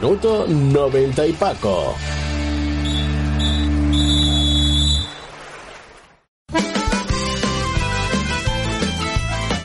Minuto 90 y Paco.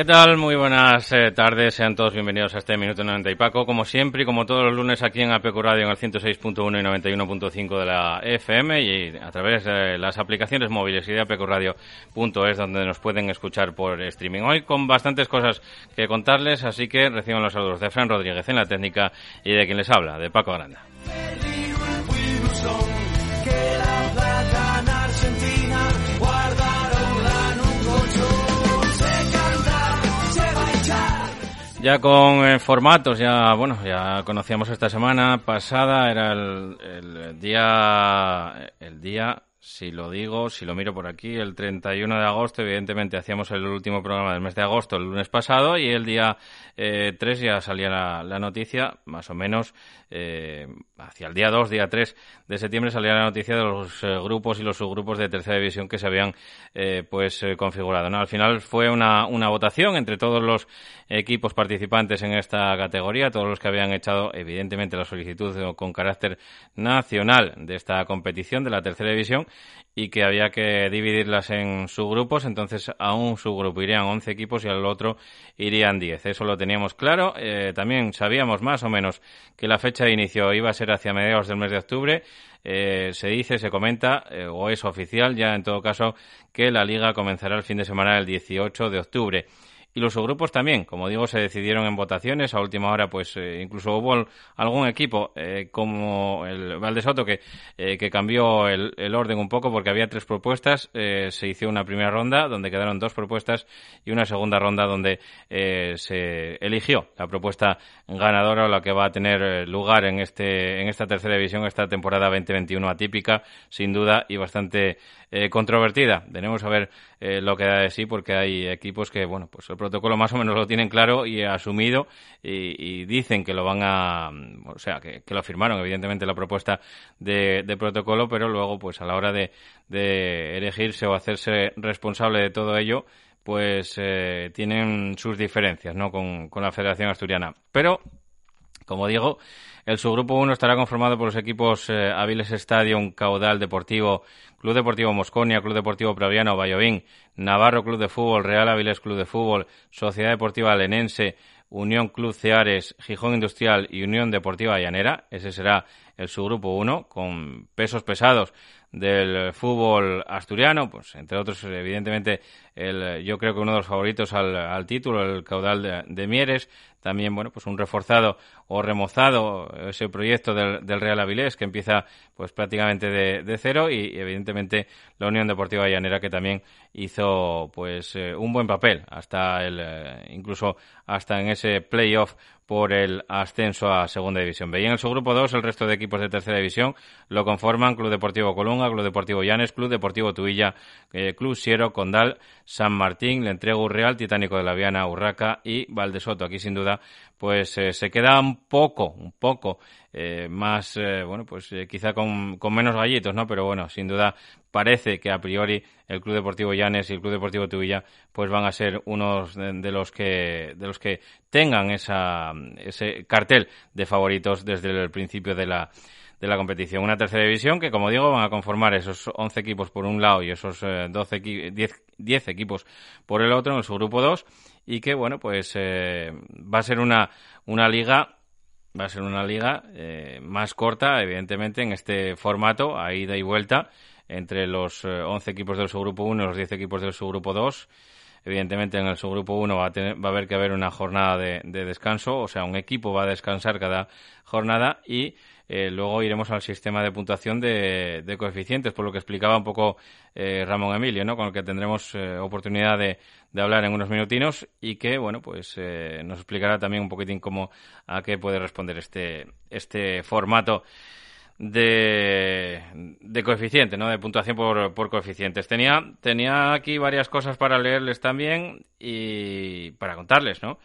¿Qué tal? Muy buenas eh, tardes. Sean todos bienvenidos a este Minuto 90 y Paco. Como siempre y como todos los lunes aquí en APQ Radio en el 106.1 y 91.5 de la FM y a través de las aplicaciones móviles y de apqradio.es donde nos pueden escuchar por streaming. Hoy con bastantes cosas que contarles, así que reciban los saludos de Fran Rodríguez en la técnica y de quien les habla, de Paco Aranda. Ya con eh, formatos, ya bueno, ya conocíamos esta semana pasada, era el, el día, el día si lo digo, si lo miro por aquí, el 31 de agosto, evidentemente hacíamos el último programa del mes de agosto el lunes pasado y el día eh, 3 ya salía la, noticia, más o menos eh, hacia el día 2, día 3 de septiembre salía la noticia de los eh, grupos y los subgrupos de tercera división que se habían eh, pues eh, configurado. ¿no? Al final fue una, una votación entre todos los equipos participantes en esta categoría, todos los que habían echado evidentemente la solicitud con carácter nacional de esta competición de la tercera división y que había que dividirlas en subgrupos, entonces a un subgrupo irían 11 equipos y al otro irían 10. Eso lo teníamos claro. Eh, también sabíamos más o menos que la fecha de inicio iba a ser hacia mediados del mes de octubre. Eh, se dice, se comenta, eh, o es oficial ya en todo caso, que la liga comenzará el fin de semana del 18 de octubre y los subgrupos también, como digo, se decidieron en votaciones. A última hora, pues eh, incluso hubo algún equipo eh, como el Valdesoto que, eh, que cambió el, el, orden un poco porque había tres propuestas. se hizo una primera ronda donde quedaron dos propuestas y una segunda ronda donde se eligió la propuesta ganadora o la que va a tener lugar en, este, en esta tercera división, esta temporada 2021 atípica, sin duda, y bastante controvertida. Tenemos a ver lo que da de sí porque hay equipos que, bueno, pues protocolo más o menos lo tienen claro y asumido y, dicen que lo van a, o sea, que, lo firmaron evidentemente la propuesta de, de, protocolo, pero luego pues a la hora de, de elegirse o hacerse responsable de todo ello, pues eh, tienen sus diferencias, ¿no? Con, con la Federación Asturiana. Pero, como digo, el subgrupo 1 estará conformado por los equipos eh, Aviles Stadium, Caudal Deportivo, Club Deportivo Mosconia, Club Deportivo Praviano, Vallovín, Navarro Club de Fútbol, Real Aviles Club de Fútbol, Sociedad Deportiva Lenense, Unión Club Ceares, Gijón Industrial y Unión Deportiva Llanera. Ese será el subgrupo 1 con pesos pesados del fútbol asturiano, pues entre otros, evidentemente, el, yo creo que uno de los favoritos al, título, el caudal de, Mieres, también, bueno, pues un reforzado o remozado ese proyecto del, Real Avilés que empieza, pues prácticamente de, cero y, evidentemente, la Unión Deportiva Llanera que también hizo, pues, eh, un buen papel hasta el, eh, incluso hasta en ese playoff por el ascenso a Segunda División B. En el subgrupo 2, el resto de equipos de Tercera División lo conforman Club Deportivo Colunga, Club Deportivo Llanes, Club Deportivo Tuilla, eh, Club Siero, Condal, San Martín, Le Entrego Real, Titánico de la Viana, Urraca y Valdesoto. Aquí, sin duda, pues eh, se queda un poco, un poco eh, más, bueno, pues quizá con, con, menos gallitos, ¿no? Pero bueno, sin duda parece que a priori el Club Deportivo Llanes y el Club Deportivo Tuilla pues van a ser unos de, los que de los que tengan esa, ese cartel de favoritos desde el principio de la de la competición. Una tercera división que, como digo, van a conformar esos 11 equipos por un lado y esos 12 10, 10, equipos por el otro en su grupo 2 y que, bueno, pues eh, va a ser una, una liga va a ser una liga eh, más corta, evidentemente, en este formato, a ida y vuelta, entre los 11 eh, equipos del subgrupo 1 y los 10 equipos del subgrupo 2. Evidentemente, en el subgrupo 1 va a, tener, va a haber que haber una jornada de, descanso, o sea, un equipo va a descansar cada jornada y eh, luego iremos al sistema de puntuación de, coeficientes, por lo que explicaba un poco eh, Ramón Emilio, con el que tendremos oportunidad de, de, hablar en unos minutinos y que, bueno, pues nos explicará también un poquitín cómo a qué puede responder este, este formato de, de coeficiente, ¿no? De puntuación por, por coeficientes. Tenía, tenía aquí varias cosas para leerles también y para contarles, ¿no?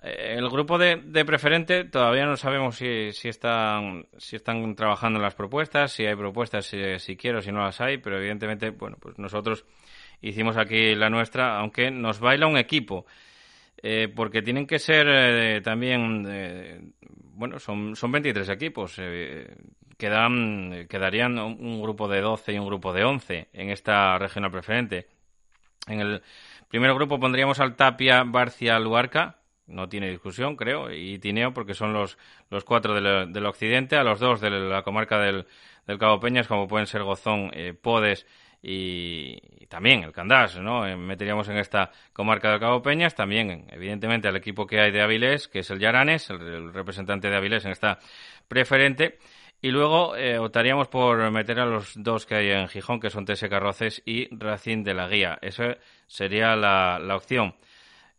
Eh, el grupo de, de, preferente todavía no sabemos si, si, están, si están trabajando en las propuestas, si hay propuestas, si, si quiero, si no las hay, pero evidentemente, bueno, pues nosotros hicimos aquí la nuestra, aunque nos baila un equipo. Eh, porque tienen que ser eh, también, eh, bueno, son, son 23 equipos. Quedan, quedarían un grupo de 12 y un grupo de 11 en esta regional preferente. En el primer grupo pondríamos al Tapia, Barcia, Luarca. No tiene discusión, creo, y Tineo, porque son los, los cuatro del, del occidente, a los dos de la comarca del, del Cabo Peñas, como pueden ser Gozón, Podes y, también el Candás, ¿no? Eh, meteríamos en esta comarca del Cabo Peñas, también, evidentemente, al equipo que hay de Avilés, que es el Yaranes, el, representante de Avilés en esta preferente. Y luego eh, optaríamos por meter a los dos que hay en Gijón, que son TS Carroces y Racing de la Guía. Esa sería la, la opción.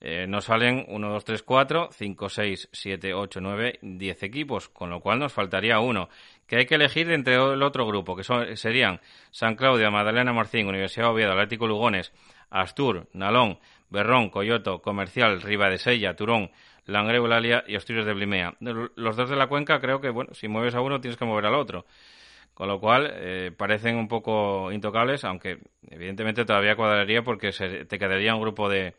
Eh, nos salen 1, 2, 3, 4, 5, 6, 7, 8, 9, 10 equipos, con lo cual nos faltaría uno, que hay que elegir entre el otro grupo, que son, serían San Claudio, Madalena Morcín, Universidad Oviedo, Atlético Lugones, Astur, Nalón, Berrón, Coyoto, Comercial, Riva de Turón, Langreo, Eulalia y Asturias de Blimea. Los dos de la cuenca creo que, bueno, si mueves a uno tienes que mover al otro. Con lo cual, eh, parecen un poco intocables, aunque evidentemente todavía cuadraría porque se, te quedaría un grupo de,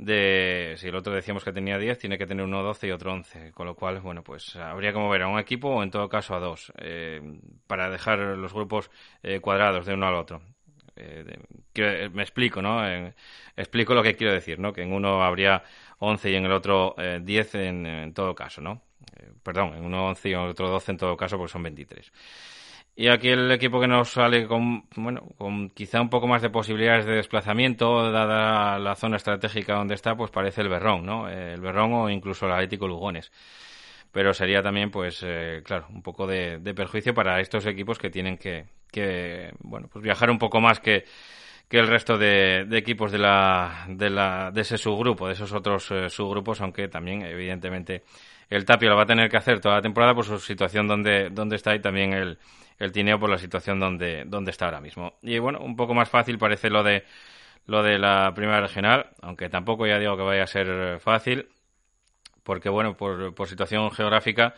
de si el otro decíamos que tenía 10, tiene que tener uno 12 y otro 11, con lo cual, bueno, pues habría que mover a un equipo o en todo caso a dos, eh, para dejar los grupos eh, cuadrados de uno al otro. Eh, me explico, ¿no? explico lo que quiero decir, ¿no? Que en uno habría 11 y en el otro 10 en, en, todo caso, ¿no? perdón, en uno 11 y en otro 12 en todo caso, pues son 23. Y aquí el equipo que nos sale con, bueno, con quizá un poco más de posibilidades de desplazamiento, dada la zona estratégica donde está, pues parece el Berrón, ¿no? El Berrón o incluso el Atlético Lugones. Pero sería también, pues, eh, claro, un poco de, perjuicio para estos equipos que tienen que, que, bueno, pues viajar un poco más que, que el resto de, equipos de la, de la, de ese subgrupo, de esos otros eh, subgrupos, aunque también, evidentemente, el Tapio lo va a tener que hacer toda la temporada por su situación donde, donde está y también el, el Tineo por la situación donde, donde está ahora mismo. Y bueno, un poco más fácil parece lo de lo de la primera regional, aunque tampoco ya digo que vaya a ser fácil, porque bueno, por, por situación geográfica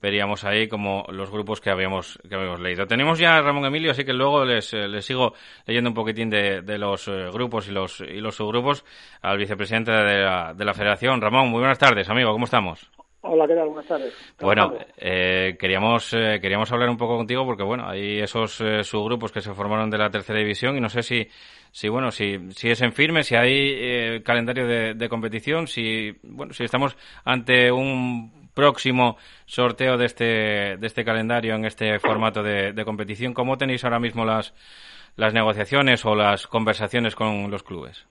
veríamos ahí como los grupos que habíamos, que habíamos leído. Tenemos ya a Ramón Emilio, así que luego les, les sigo leyendo un poquitín de, de los eh, grupos y los, y los subgrupos al vicepresidente de la, de la Federación. Ramón, muy buenas tardes, amigo, ¿cómo estamos? Hola, ¿qué tal? Buenas tardes. Bueno, eh, queríamos, eh, queríamos hablar un poco contigo porque, bueno, hay esos eh, subgrupos que se formaron de la tercera división y no sé si, si bueno, si, si es en firme, si hay calendario de, competición, si, bueno, si estamos ante un próximo sorteo de este, de este calendario en este formato de, competición. ¿Cómo tenéis ahora mismo las, las negociaciones o las conversaciones con los clubes?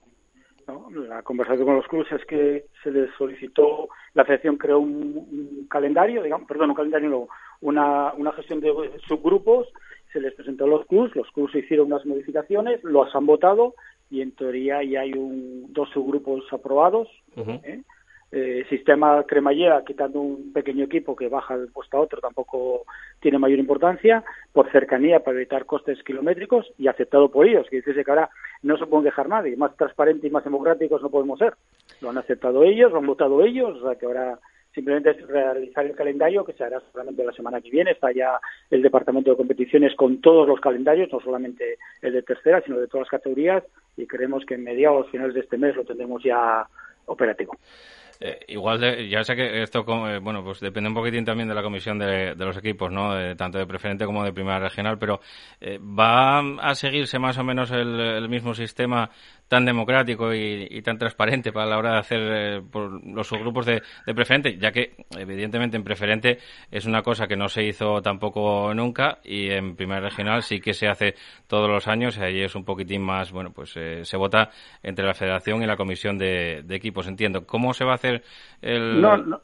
la conversación con los clubes es que se les solicitó, la federación creó un, calendario, digamos, perdón, un calendario, no, una, una gestión de subgrupos, se les presentó a los clubes, los clubes hicieron unas modificaciones, los han votado y en teoría ya hay un, dos subgrupos aprobados. ¿eh? Eh, sistema cremallera, quitando un pequeño equipo que baja de puesto a otro, tampoco tiene mayor importancia, por cercanía para evitar costes kilométricos y aceptado por ellos, que dice que ahora no se puede dejar nadie, más transparente y más democráticos no podemos ser. Lo han aceptado ellos, lo han votado ellos, o sea que ahora simplemente es realizar el calendario que se hará solamente la semana que viene. Está ya el departamento de competiciones con todos los calendarios, no solamente el de tercera, sino de todas las categorías y creemos que en mediados, finales de este mes lo tendremos ya operativo. Eh, igual, ya sé que esto, eh, bueno, pues depende un poquitín también de la comisión de, los equipos, ¿no? tanto de preferente como de primera regional, pero eh, ¿va a seguirse más o menos el mismo sistema tan democrático y, tan transparente para la hora de hacer eh, por los subgrupos de, preferente, ya que evidentemente en preferente es una cosa que no se hizo tampoco nunca y en primera regional sí que se hace todos los años y ahí es un poquitín más, bueno, pues eh, se vota entre la federación y la comisión de, equipos, entiendo. ¿Cómo se va a hacer el...? No,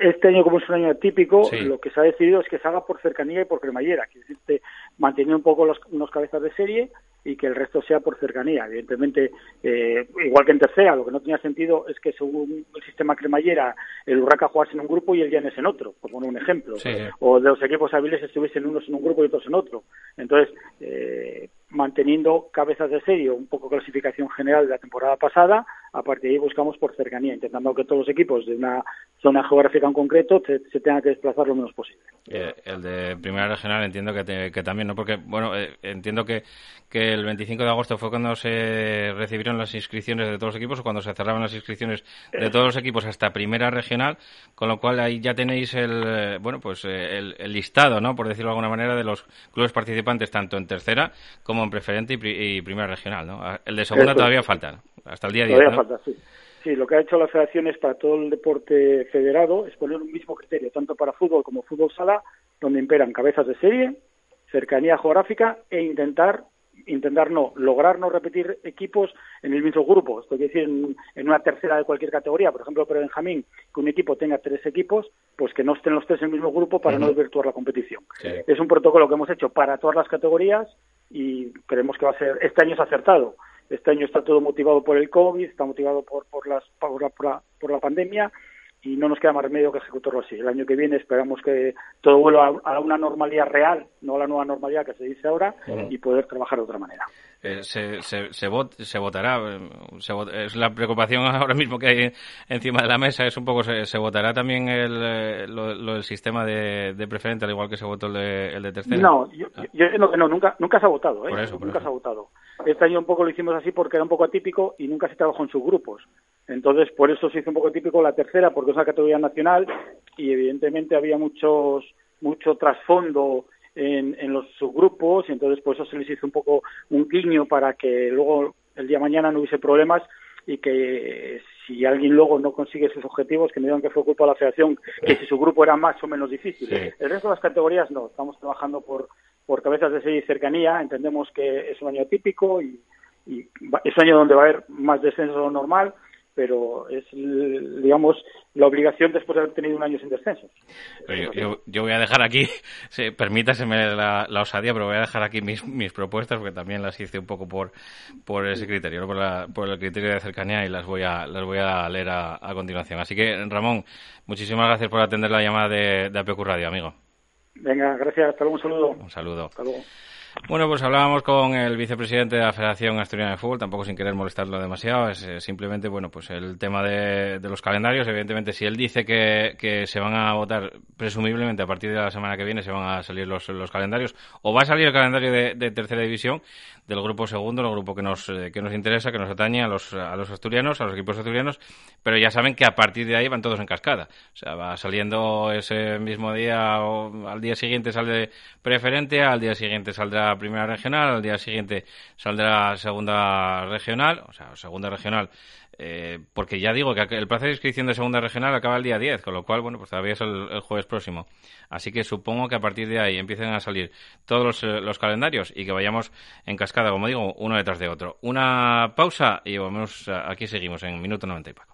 Este año, como es un año típico, lo que se ha decidido es que se haga por cercanía y por cremallera, que es mantener un poco los, unos cabezas de serie y que el resto sea por cercanía. Evidentemente, eh, igual que en tercera, lo que no tenía sentido es que según el sistema cremallera, el Urraca jugase en un grupo y el Llanes en otro, por poner un ejemplo. O de los equipos hábiles estuviesen unos en un grupo y otros en otro. Entonces, eh, manteniendo cabezas de serio, un poco clasificación general de la temporada pasada, a partir de ahí buscamos por cercanía, intentando que todos los equipos de una zona geográfica en concreto se, tengan que desplazar lo menos posible. Eh, el de primera regional entiendo que, que también, ¿no? Porque, bueno, eh, entiendo que, que el 25 de agosto fue cuando se recibieron las inscripciones de todos los equipos o cuando se cerraban las inscripciones de todos los equipos hasta primera regional, con lo cual ahí ya tenéis el, eh, bueno, pues el, listado, ¿no? Por decirlo de alguna manera, de los clubes participantes tanto en tercera como en preferente y, primera regional, ¿no? El de segunda todavía falta, hasta el día 10, Todavía falta, sí. Sí, lo que ha hecho la federación es para todo el deporte federado es poner un mismo criterio, tanto para fútbol como fútbol sala, donde imperan cabezas de serie, cercanía geográfica e intentar intentar no, lograr no repetir equipos en el mismo grupo. Esto quiere decir en, una tercera de cualquier categoría, por ejemplo, pero Benjamín, que un equipo tenga tres equipos, pues que no estén los tres en el mismo grupo para no desvirtuar la competición. Es un protocolo que hemos hecho para todas las categorías y creemos que va a ser, este año es acertado. Este año está todo motivado por el COVID, está motivado por, por, las, por, la, por la pandemia y no nos queda más remedio que ejecutarlo así. El año que viene esperamos que todo vuelva a, una normalidad real, no a la nueva normalidad que se dice ahora, y poder trabajar de otra manera. Eh, se, se, se, votará, eh, es la preocupación ahora mismo que hay encima de la mesa, es un poco, se, votará también el, eh, lo, sistema de, preferente, al igual que se votó el de, el de tercera. No, yo, ah. no, no, nunca, nunca se ha votado, ¿eh? nunca se ha votado. Este año un poco lo hicimos así porque era un poco atípico y nunca se trabajó en subgrupos. Entonces, por eso se hizo un poco típico la tercera, porque es una categoría nacional y evidentemente había muchos mucho trasfondo en, en los subgrupos y entonces por eso se les hizo un poco un guiño para que luego el día de mañana no hubiese problemas y que si alguien luego no consigue sus objetivos, que me digan que fue culpa de la federación, que si su grupo era más o menos difícil. El resto de las categorías no, estamos trabajando por, por cabezas de serie cercanía, entendemos que es un año típico y, y es un año donde va a haber más descenso normal, pero es, digamos, la obligación después de haber tenido un año sin descenso. Yo, yo, voy a dejar aquí, sí, permítaseme la, osadía, pero voy a dejar aquí mis, mis propuestas porque también las hice un poco por, por ese criterio, por, la, por el criterio de cercanía y las voy a, las voy a leer a, continuación. Así que, Ramón, muchísimas gracias por atender la llamada de, de APQ Radio, amigo. Venga, gracias. Hasta luego, un saludo. Un saludo. Hasta luego. Bueno, pues hablábamos con el vicepresidente de la Federación Asturiana de Fútbol, tampoco sin querer molestarlo demasiado, es eh, simplemente, bueno, pues el tema de, los calendarios, evidentemente, si él dice que, se van a votar, presumiblemente a partir de la semana que viene se van a salir los, los calendarios, o va a salir el calendario de, tercera división del grupo segundo, el grupo que nos, eh, que nos interesa, que nos atañe a los, a los asturianos, a los equipos asturianos, pero ya saben que a partir de ahí van todos en cascada. O sea, va saliendo ese mismo día o al día siguiente sale preferente, al día siguiente saldrá primera regional, al día siguiente saldrá segunda regional, o sea, segunda regional eh, porque ya digo que el plazo de inscripción de segunda regional acaba el día 10, con lo cual, bueno, pues todavía es el, jueves próximo. Así que supongo que a partir de ahí empiecen a salir todos los, los, calendarios y que vayamos en cascada, como digo, uno detrás de otro. Una pausa y volvemos, aquí seguimos en minuto 90 y paco.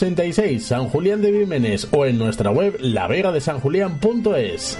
86, San Julián de Vímenes o en nuestra web lavegadesanjulián.es.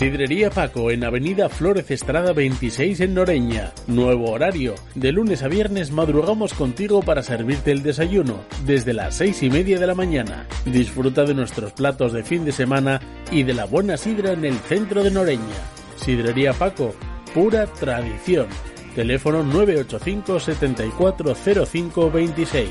Sidrería Paco en Avenida Flores Estrada 26 en Noreña. Nuevo horario. De lunes a viernes madrugamos contigo para servirte el desayuno desde las seis y media de la mañana. Disfruta de nuestros platos de fin de semana y de la buena sidra en el centro de Noreña. Sidrería Paco, pura tradición. Teléfono 985 740526.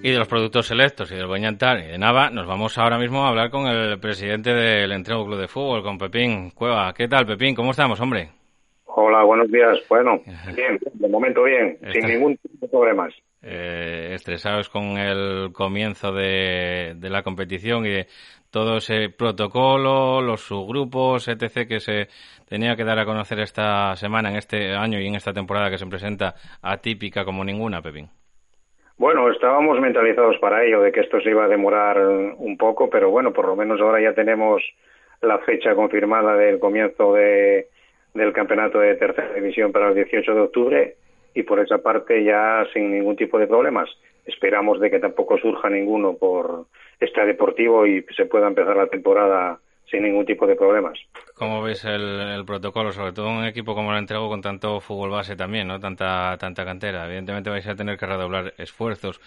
Y de los productos selectos y del Boñantar y de Nava, nos vamos ahora mismo a hablar con el presidente del Entrego Club de Fútbol, con Pepín Cueva. ¿Qué tal, Pepín? ¿Cómo estamos, hombre? Hola, buenos días. Bueno, bien, de momento bien, sin ningún tipo de problemas. Eh, estresados con el comienzo de, de la competición y de todo ese protocolo, los subgrupos, etc., que se tenía que dar a conocer esta semana, en este año y en esta temporada que se presenta atípica como ninguna, Pepín. Bueno, estábamos mentalizados para ello, de que esto se iba a demorar un poco, pero bueno, por lo menos ahora ya tenemos la fecha confirmada del comienzo de, del campeonato de tercera división para el 18 de octubre y por esa parte ya sin ningún tipo de problemas. Esperamos de que tampoco surja ninguno por este deportivo y se pueda empezar la temporada sin ningún tipo de problemas. ¿Cómo ves el, protocolo, sobre todo un equipo como el entrego con tanto fútbol base también, no tanta tanta cantera? Evidentemente vais a tener que redoblar esfuerzos.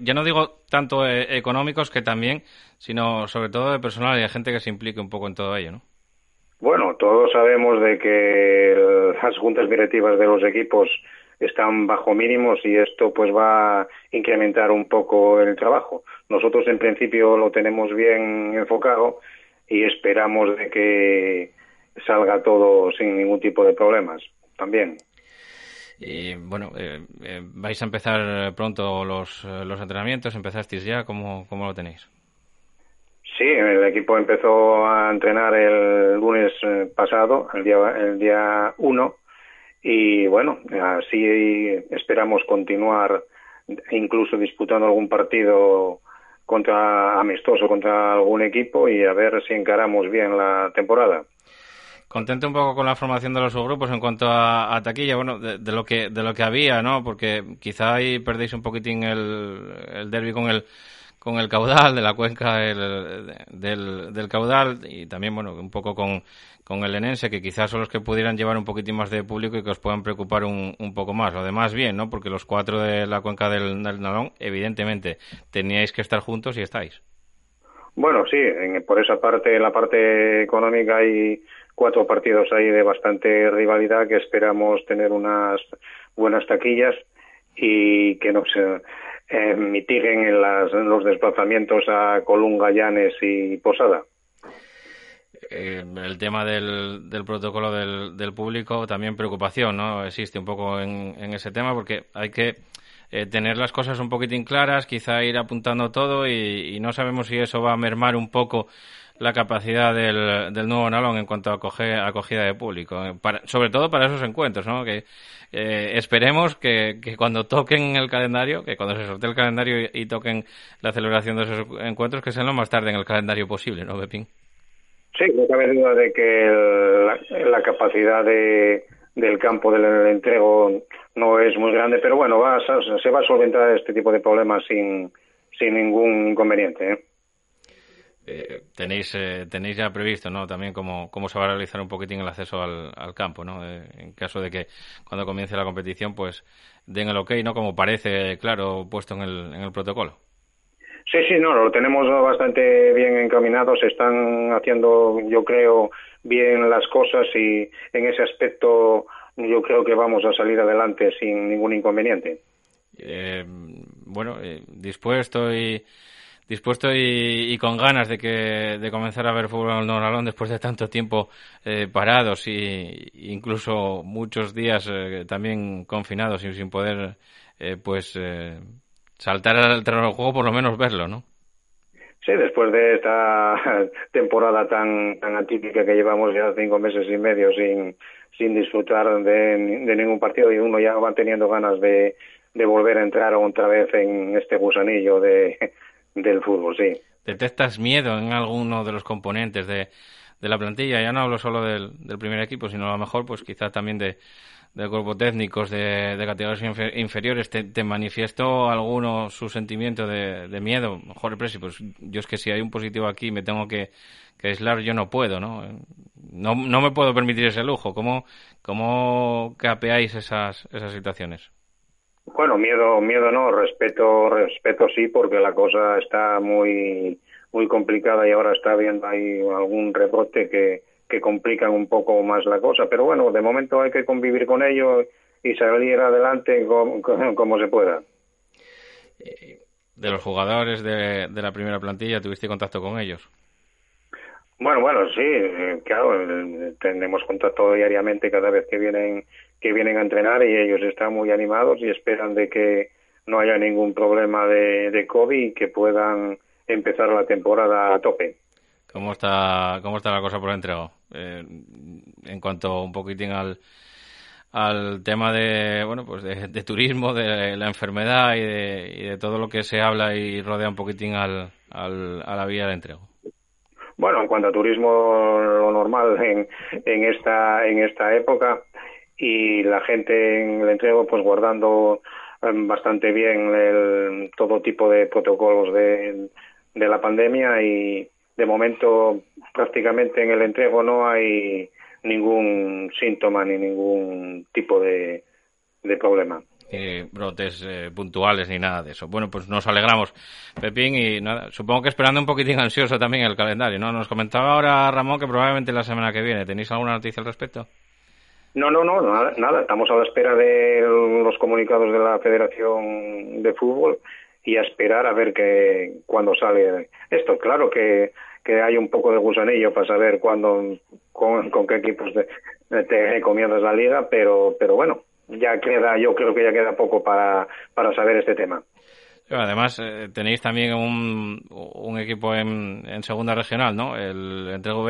ya no digo tanto eh, económicos que también, sino sobre todo de personal y de gente que se implique un poco en todo ello, ¿no? Bueno, todos sabemos de que las juntas directivas de los equipos están bajo mínimos y esto pues va a incrementar un poco el trabajo. Nosotros en principio lo tenemos bien enfocado y esperamos de que salga todo sin ningún tipo de problemas también. Y bueno, eh, eh, vais a empezar pronto los, los entrenamientos, empezasteis ya, ¿cómo, cómo lo tenéis? Sí, Sí, el equipo empezó a entrenar el lunes eh, pasado, el día el día 1, y bueno, así esperamos continuar incluso disputando algún partido contra amistoso contra algún equipo y a ver si encaramos bien la temporada. Contento un poco con la formación de los subgrupos en cuanto a, taquilla, bueno, de, lo que de lo que había, ¿no? Porque quizá ahí perdéis un poquitín el, el derby con el con el caudal de la cuenca del, del caudal y también, bueno, un poco con, con el Enense, que quizás son los que pudieran llevar un poquitín más de público y que os puedan preocupar un, un poco más. Lo demás, bien, ¿no? Porque los cuatro de la cuenca del, Nalón, evidentemente, teníais que estar juntos y estáis. Bueno, sí, por esa parte, en la parte económica hay cuatro partidos ahí de bastante rivalidad que esperamos tener unas buenas taquillas y que nos eh, mitiguen en, las, los desplazamientos a Colunga, Llanes y Posada. El tema del, del protocolo del, público, también preocupación, ¿no? Existe un poco en, en ese tema porque hay que eh, tener las cosas un poquitín claras, quizá ir apuntando todo y, no sabemos si eso va a mermar un poco la capacidad del, del nuevo Nalón en cuanto a acogida de público, sobre todo para esos encuentros, ¿no? Que eh, esperemos que, que, cuando toquen el calendario, que cuando se sortee el calendario y, toquen la celebración de esos encuentros, que sean lo más tarde en el calendario posible, ¿no, Pepín? Sí, no cabe duda de que la, capacidad de, del campo del entrego no es muy grande, pero bueno, va, se va a solventar este tipo de problemas sin, sin ningún inconveniente. ¿eh? Eh, tenéis eh, tenéis ya previsto no también cómo, cómo se va a realizar un poquitín el acceso al, al campo no eh, en caso de que cuando comience la competición pues den el ok no como parece claro puesto en el, en el protocolo. Sí sí no lo tenemos bastante bien encaminado. Se están haciendo yo creo bien las cosas y en ese aspecto yo creo que vamos a salir adelante sin ningún inconveniente. Bueno dispuesto y dispuesto y, con ganas de que de comenzar a ver fútbol en Noralón después de tanto tiempo eh, parados y incluso muchos días eh, también confinados y sin poder eh, pues saltar al terreno del juego por lo menos verlo, ¿no? Sí, después de esta temporada tan, tan atípica que llevamos ya cinco meses y medio sin, sin disfrutar de, de ningún partido y uno ya va teniendo ganas de, de volver a entrar otra vez en este gusanillo de, del fútbol, sí. ¿Detectas miedo en alguno de los componentes de, de la plantilla? Ya no hablo solo del, del, primer equipo, sino a lo mejor, pues quizá también de, del cuerpo técnicos de, de categorías inferiores. ¿Te, ¿Te, manifiesto alguno su sentimiento de, de miedo? Mejor Presi, pues yo es que si hay un positivo aquí me tengo que, que aislar, yo no puedo, ¿no? No, no me puedo permitir ese lujo. ¿Cómo, cómo capeáis esas, esas situaciones? Bueno, miedo, miedo no, respeto, respeto sí, porque la cosa está muy, muy complicada y ahora está habiendo ahí algún rebote que, que complican un poco más la cosa. Pero bueno, de momento hay que convivir con ello y salir adelante como, como se pueda. Eh, de los jugadores de, de la primera plantilla, ¿tuviste contacto con ellos? Bueno, bueno, sí, eh, claro, eh, tenemos contacto diariamente cada vez que vienen que vienen a entrenar y ellos están muy animados y esperan de que no haya ningún problema de, de COVID y que puedan empezar la temporada a tope. ¿Cómo está, cómo está la cosa por dentro? Eh, en cuanto un poquitín al, al tema de bueno pues de, turismo, de la enfermedad y de, y de, todo lo que se habla y rodea un poquitín al, al, a la vía de entrego. Bueno, en cuanto a turismo, lo normal en, en esta en esta época y la gente en el entrego pues guardando em, bastante bien el, todo tipo de protocolos de, de la pandemia y de momento prácticamente en el entrego no hay ningún síntoma ni ningún tipo de, problema. Eh, brotes eh, puntuales ni nada de eso. Bueno, pues nos alegramos, Pepín, y nada, supongo que esperando un poquitín ansioso también el calendario, ¿no? Nos comentaba ahora Ramón que probablemente la semana que viene. ¿Tenéis alguna noticia al respecto? No, no, no, nada, nada. Estamos a la espera de los comunicados de la Federación de Fútbol y a esperar a ver que cuándo sale esto. Claro que, que hay un poco de gusanillo para saber cuándo, con, con qué equipos te, te comienzas la liga, pero, pero bueno, ya queda, yo creo que ya queda poco para, para saber este tema. Además, eh, tenéis también un, equipo en, segunda regional, ¿no? El Entrego.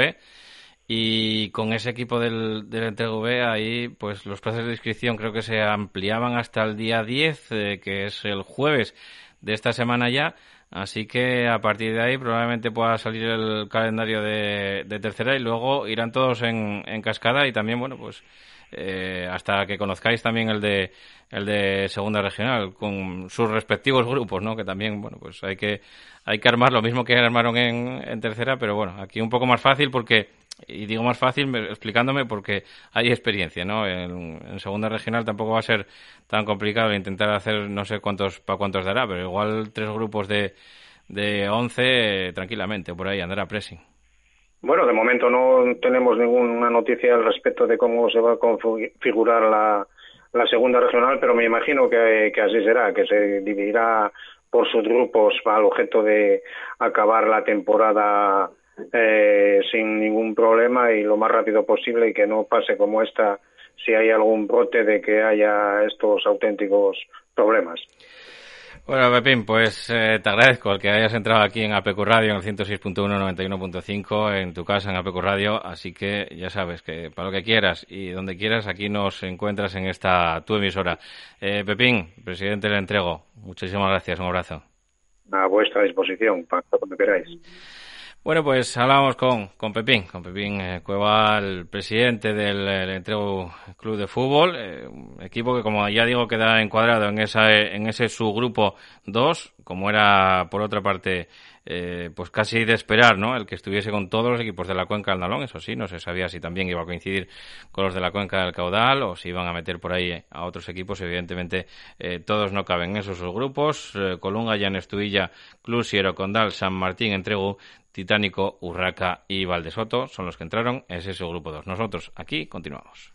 Y con ese equipo del, del B, ahí, pues los plazos de inscripción creo que se ampliaban hasta el día 10, eh, que es el jueves de esta semana ya. Así que a partir de ahí probablemente pueda salir el calendario de, tercera y luego irán todos en, en cascada y también, bueno, pues eh, hasta que conozcáis también el de el de segunda regional con sus respectivos grupos, ¿no? Que también, bueno, pues hay que hay que armar lo mismo que armaron en, en tercera, pero bueno, aquí un poco más fácil porque y digo más fácil explicándome porque hay experiencia, ¿no? En, segunda regional tampoco va a ser tan complicado intentar hacer no sé cuántos para cuántos dará, pero igual tres grupos de de 11 tranquilamente por ahí andará pressing. Bueno, de momento no tenemos ninguna noticia al respecto de cómo se va a configurar la, la segunda regional, pero me imagino que, así será, que se dividirá por sus grupos al objeto de acabar la temporada eh, sin ningún problema y lo más rápido posible y que no pase como esta si hay algún brote de que haya estos auténticos problemas. Bueno, Pepín, pues eh, te agradezco el que hayas entrado aquí en APQ Radio, en el 106.1, 91.5, en tu casa en APQ Radio, así que ya sabes que para lo que quieras y donde quieras, aquí nos encuentras en esta tu emisora. Eh, Pepín, presidente del Entrego, muchísimas gracias, un abrazo. A vuestra disposición, para cuando queráis. Bueno, pues hablamos con, con Pepín, con Pepín eh, Cueva, el presidente del, Entrego Club de Fútbol, eh, equipo que como ya digo queda encuadrado en, esa, en ese subgrupo 2, como era por otra parte eh, pues casi de esperar, ¿no? El que estuviese con todos los equipos de la cuenca del Nalón, eso sí, no se sabía si también iba a coincidir con los de la cuenca del Caudal o si iban a meter por ahí a otros equipos. Evidentemente, eh, todos no caben en esos grupos. Eh, Colunga, Llanestuilla, Club Siero Condal, San Martín, Entregu, Titánico, Urraca y Valdesoto son los que entraron en ese grupo 2. Nosotros aquí continuamos.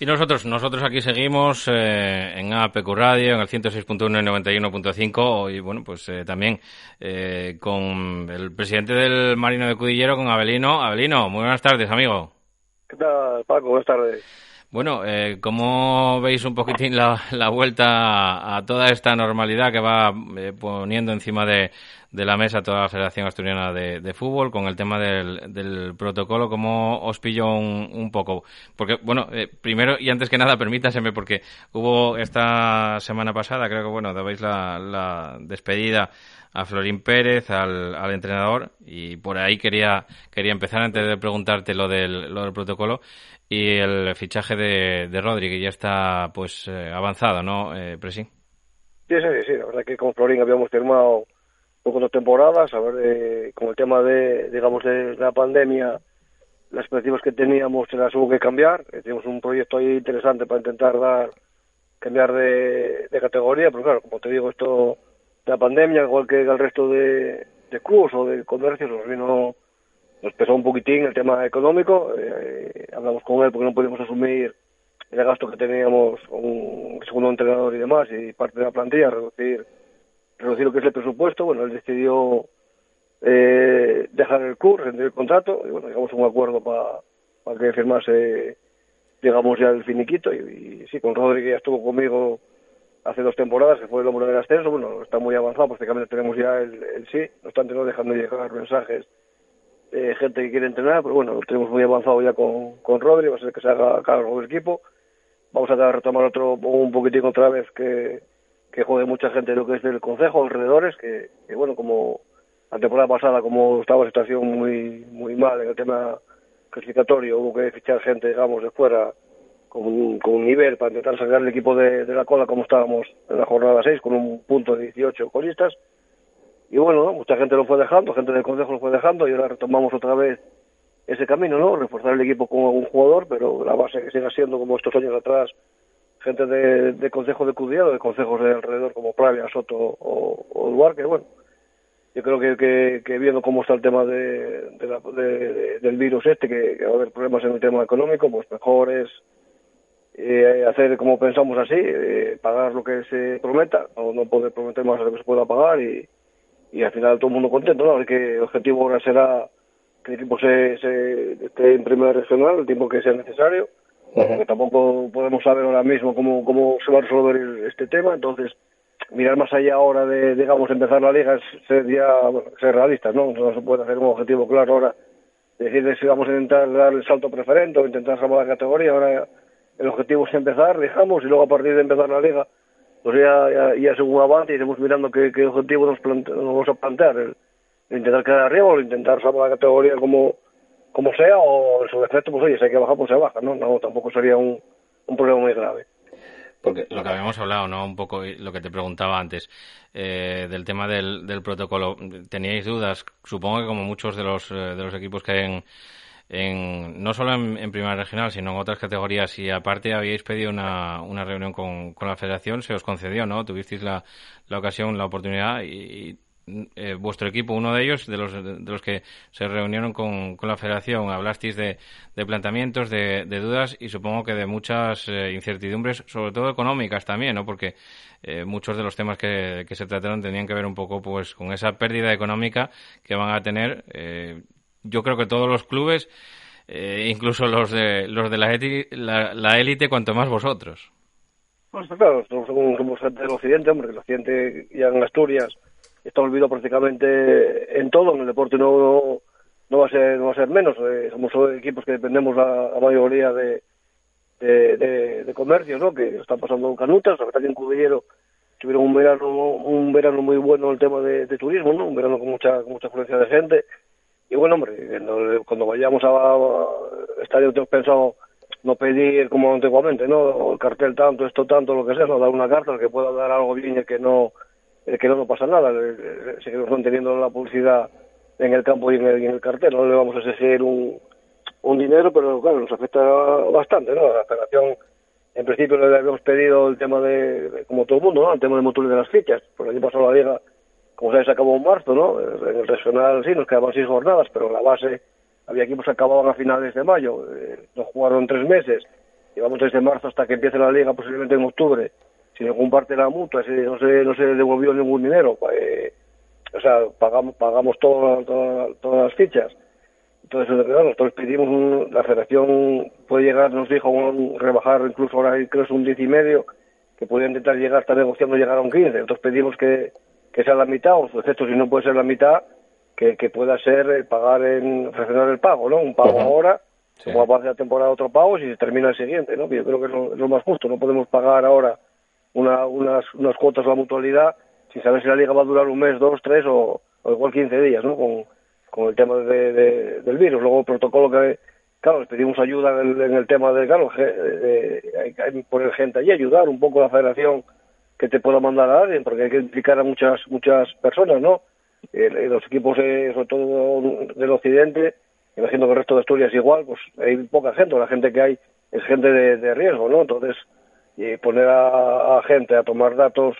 Y nosotros, nosotros aquí seguimos eh, en APQ Radio, en el 106.1 y 91.5 y bueno, pues eh, también eh, con el presidente del Marino de Cudillero, con Abelino. Abelino, muy buenas tardes, amigo. ¿Qué tal, Paco? Buenas tardes. Bueno, eh, ¿cómo veis un poquitín la, la vuelta a, toda esta normalidad que va eh, poniendo encima de, la mesa toda la Federación Asturiana de, Fútbol con el tema del, del, protocolo? ¿Cómo os pilló un, un poco? Porque, bueno, eh, primero y antes que nada, permítaseme, porque hubo esta semana pasada, creo que, bueno, dabais la, la despedida a Florín Pérez, al, al, entrenador, y por ahí quería, quería empezar antes de preguntarte lo del, lo del protocolo y el fichaje de, de Rodri, que ya está pues eh, avanzado, ¿no, eh, Presi? Sí, sí, sí, la verdad que con Florín habíamos firmado poco dos temporadas, a ver, eh, con el tema de, digamos, de la pandemia, las expectativas que teníamos se las hubo que cambiar, eh, tenemos un proyecto ahí interesante para intentar dar, cambiar de categoría, pero claro, como te digo, esto la pandemia, igual que el resto de, de clubs o de comercios, nos vino, nos pesó un poquitín el tema económico. Eh, hablamos con él porque no podíamos asumir el gasto que teníamos un segundo entrenador y demás, y parte de la plantilla, reducir, reducir lo que es el presupuesto. Bueno, él decidió eh, dejar el club, rendir el contrato, y bueno, llegamos a un acuerdo para para que firmase, digamos, ya el finiquito. Y, y sí, con Rodríguez ya estuvo conmigo hace dos temporadas, que fue el hombre del ascenso, bueno, está muy avanzado, prácticamente tenemos ya el, el sí, no obstante no dejando de llegar mensajes de gente que quiere entrenar, pero bueno, lo tenemos muy avanzado ya con, con Rodri, va a ser que se haga cargo del equipo, vamos a retomar otro un poquitín otra vez que, que juegue mucha gente de lo que es del Consejo, alrededores, que, que bueno, como la temporada pasada, como estaba la situación muy, muy mal en el tema clasificatorio, hubo que fichar gente, digamos, de fuera, con un, con un nivel para intentar sacar el equipo de, de la cola como estábamos en la jornada 6 con un punto de 18 colistas y bueno, ¿no? mucha gente lo fue dejando, gente del consejo lo fue dejando y ahora retomamos otra vez ese camino, ¿no? Reforzar el equipo con algún jugador, pero la base que siga siendo como estos años atrás, gente de, de consejo de Cudiado, de consejos de alrededor como Pravia, Soto o, o Duarte, bueno, yo creo que, que, que, viendo cómo está el tema de, de la, de, del virus este, que, que, va a haber problemas en el tema económico, pues mejor es eh, hacer como pensamos así, eh, pagar lo que se prometa, o no poder prometer más de lo que se pueda pagar y, y al final todo el mundo contento, ¿no? que el objetivo ahora será que el equipo se, se esté en primera regional el tiempo que sea necesario, uh -huh. porque tampoco podemos saber ahora mismo cómo, cómo se va a resolver este tema, entonces mirar más allá ahora de, digamos, empezar la liga es ser ya, bueno, ser realistas, ¿no? No se puede hacer un objetivo claro ahora, decir si vamos a intentar dar el salto preferente o intentar salvar la categoría, ahora el objetivo es empezar, dejamos, y luego a partir de empezar la liga, pues ya, ya, ya según avance iremos mirando qué, qué objetivo nos, plante, nos vamos a plantear, el, intentar quedar arriba o el intentar salvar la categoría como, como sea, o en su defecto, pues oye, si hay que bajar, pues se baja, ¿no? No, tampoco sería un, un problema muy grave. Porque lo que habíamos hablado, ¿no? Un poco lo que te preguntaba antes, eh, del tema del, del protocolo. ¿Teníais dudas? Supongo que como muchos de los, de los equipos que hay en, en, no solo en, en, primera regional, sino en otras categorías. Y aparte habíais pedido una, una reunión con, con la federación, se os concedió, ¿no? Tuvisteis la, la ocasión, la oportunidad y, eh, vuestro equipo, uno de ellos, de los, de los que se reunieron con, con la federación, hablasteis de, de planteamientos, de, de, dudas y supongo que de muchas eh, incertidumbres, sobre todo económicas también, ¿no? Porque eh, muchos de los temas que, que, se trataron tenían que ver un poco pues con esa pérdida económica que van a tener. Eh, yo creo que todos los clubes, eh, incluso los de los de la, élite, cuanto más vosotros. Pues claro, somos, somos gente del occidente, hombre, el occidente ya en Asturias está olvidado prácticamente en todo, en el deporte no, no, no va a ser no va a ser menos, eh, somos equipos que dependemos la, la mayoría de, de, de, ¿no? que están pasando canutas, la verdad que en Cudillero tuvieron un verano un verano muy bueno el tema de, de turismo, ¿no? un verano con mucha con mucha afluencia de gente, y bueno, hombre, cuando vayamos a estadio tengo pensado no pedir como antiguamente, ¿no? El cartel tanto, esto tanto, lo que sea, no dar una carta, el que pueda dar algo bien y que no, el que no, no pasa nada. Seguimos manteniendo la publicidad en el campo y en el, cartel, no le vamos a exigir un, un dinero, pero claro, nos afecta bastante, ¿no? La federación, en principio le habíamos pedido el tema de, como todo el mundo, ¿no? El tema de motor de las fichas. Por el año pasado la liga, como sabes, acabó en marzo, ¿no? En el regional sí, nos quedaban seis jornadas, pero en la base había equipos que acababan a finales de mayo, eh, no jugaron tres meses, llevamos desde marzo hasta que empiece la liga, posiblemente en octubre, si no comparte la mutua, no se, no se devolvió ningún dinero, eh, o sea, pagamos, pagamos todas las fichas. Entonces, nosotros pedimos, la federación puede llegar, nos dijo, un, rebajar incluso ahora creo es un 10 y medio, que podía intentar llegar, está negociando llegar a un 15. Entonces pedimos que, que sea la mitad, o excepto si no puede ser la mitad, que, que pueda ser eh, pagar en fraccionar el pago, ¿no? Un pago ahora, como a de la temporada otro pago, si se termina el siguiente, ¿no? Yo creo que es lo, más justo, no podemos pagar ahora una, unas, unas cuotas a la mutualidad sin saber si la liga va a durar un mes, dos, tres o, igual 15 días, ¿no? Con, con el tema de, del virus. Luego el protocolo que, claro, les pedimos ayuda en el, tema de, claro, hay que poner gente allí, ayudar un poco a la federación que te pueda mandar a alguien, porque hay que implicar a muchas, muchas personas, ¿no? eh, los equipos, eh, sobre todo del occidente, imagino que el resto de Asturias igual, pues hay poca gente, la gente que hay es gente de, riesgo, ¿no? Entonces, y poner a, gente a tomar datos,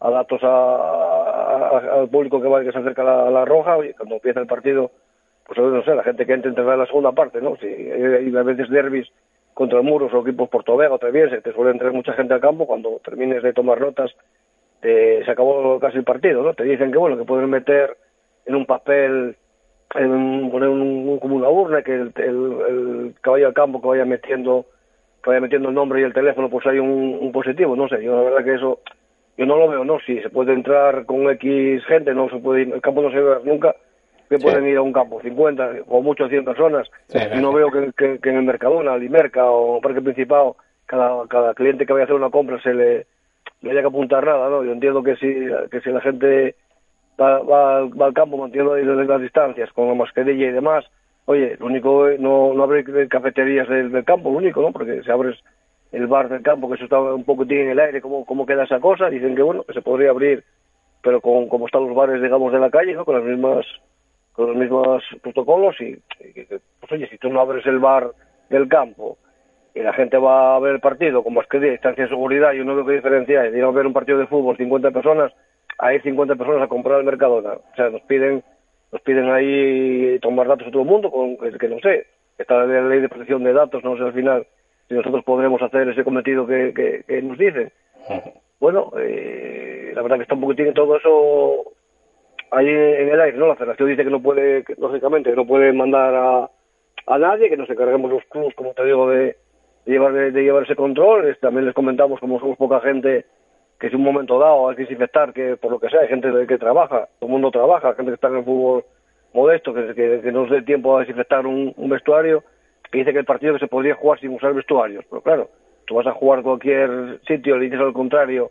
a datos al público que va que se acerca a la, roja, y cuando empieza el partido, pues no sé, la gente que entra en la segunda parte, ¿no? Si hay, a veces derbis contra muros o equipos Portovega Treviese, te suele entrar mucha gente al campo, cuando termines de tomar notas se acabó casi el partido, ¿no? Te dicen que, bueno, que pueden meter en un papel, en poner un, como una urna, que el, el, caballo al campo que vaya metiendo que vaya metiendo el nombre y el teléfono, pues hay un, positivo, no sé, yo la verdad que eso, yo no lo veo, ¿no? Si se puede entrar con X gente, no se puede el campo no se ve nunca, que pueden ir a un campo, 50 o mucho 100 personas, y no veo que, que, en el Mercadona, Limerca o Parque Principado, cada, cada cliente que vaya a hacer una compra se le no haya que apuntar nada, ¿no? Yo entiendo que si, que si la gente va, va, al campo manteniendo ahí las distancias con la mascarilla y demás, oye, lo único, no, no abre cafeterías del, campo, lo único, ¿no? Porque si abres el bar del campo, que eso está un poco en el aire, ¿cómo, cómo queda esa cosa? Dicen que, bueno, que se podría abrir, pero con como están los bares, digamos, de la calle, ¿no? Con las mismas con los mismos protocolos y, pues oye, si tú no abres el bar del campo y la gente va a ver el partido con mascarilla, distancia de seguridad, yo no veo qué diferencia hay de ir a ver un partido de fútbol 50 personas ir 50 personas a comprar al Mercadona. O sea, nos piden nos piden ahí tomar datos a todo el mundo, con, que, no sé, está la ley de protección de datos, no sé al final si nosotros podremos hacer ese cometido que, que, nos dicen. Bueno, eh, la verdad que está un poquitín todo eso ahí en el aire, ¿no? La federación dice que no puede, lógicamente, que no puede mandar a, a nadie, que nos encarguemos los clubs, como te digo, de, de llevar, de llevar ese control. También les comentamos, como somos poca gente, que si un momento dado hay que desinfectar, que por lo que sea, hay gente que trabaja, todo el mundo trabaja, gente que está en el fútbol modesto, que, que, no dé tiempo a desinfectar un, vestuario, que dice que el partido se podría jugar sin usar vestuarios. Pero claro, tú vas a jugar cualquier sitio, le dices al contrario,